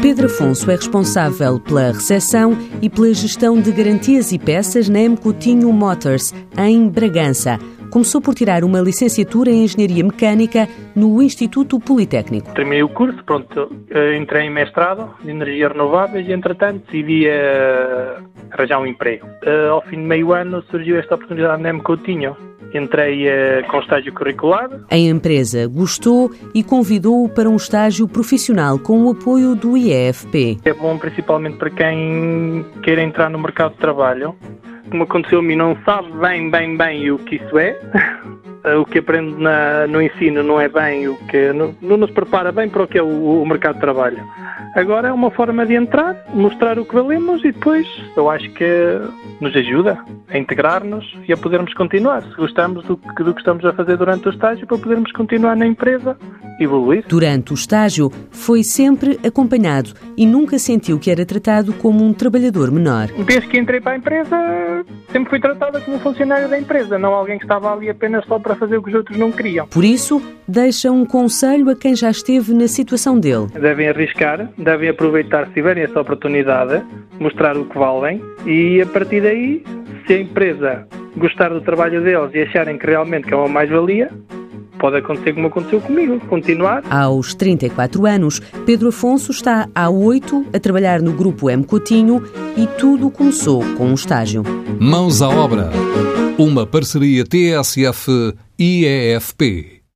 Pedro Afonso é responsável pela recepção e pela gestão de garantias e peças na M. Coutinho Motors, em Bragança. Começou por tirar uma licenciatura em Engenharia Mecânica no Instituto Politécnico. Terminei o curso, pronto, eh, entrei em mestrado de Energias Renováveis e, entretanto, decidi uh, arranjar um emprego. Uh, ao fim de meio ano surgiu esta oportunidade na M. Coutinho Entrei uh, com estágio curricular. A empresa gostou e convidou-o para um estágio profissional com o apoio do IEFP. É bom principalmente para quem queira entrar no mercado de trabalho. Como aconteceu a mim, não sabe bem, bem, bem o que isso é. o que aprende na, no ensino não é bem o que não, não, nos prepara bem para o que é o, o mercado de trabalho. Agora é uma forma de entrar, mostrar o que valemos e depois eu acho que nos ajuda a integrar-nos e a podermos continuar, se gostamos do que, do que estamos a fazer durante o estágio, para podermos continuar na empresa evoluir. Durante o estágio, foi sempre acompanhado e nunca sentiu que era tratado como um trabalhador menor. Desde que entrei para a empresa, sempre fui tratada como um funcionário da empresa, não alguém que estava ali apenas só para fazer o que os outros não queriam. Por isso, deixa um conselho a quem já esteve na situação dele. Devem arriscar, devem aproveitar se tiverem essa oportunidade, mostrar o que valem e a partir daí, se a empresa gostar do trabalho deles e acharem que realmente que é uma mais-valia, pode acontecer como aconteceu comigo, continuar. Aos 34 anos, Pedro Afonso está há oito a trabalhar no Grupo M Coutinho e tudo começou com um estágio. Mãos à obra. Uma parceria TSF-IEFP.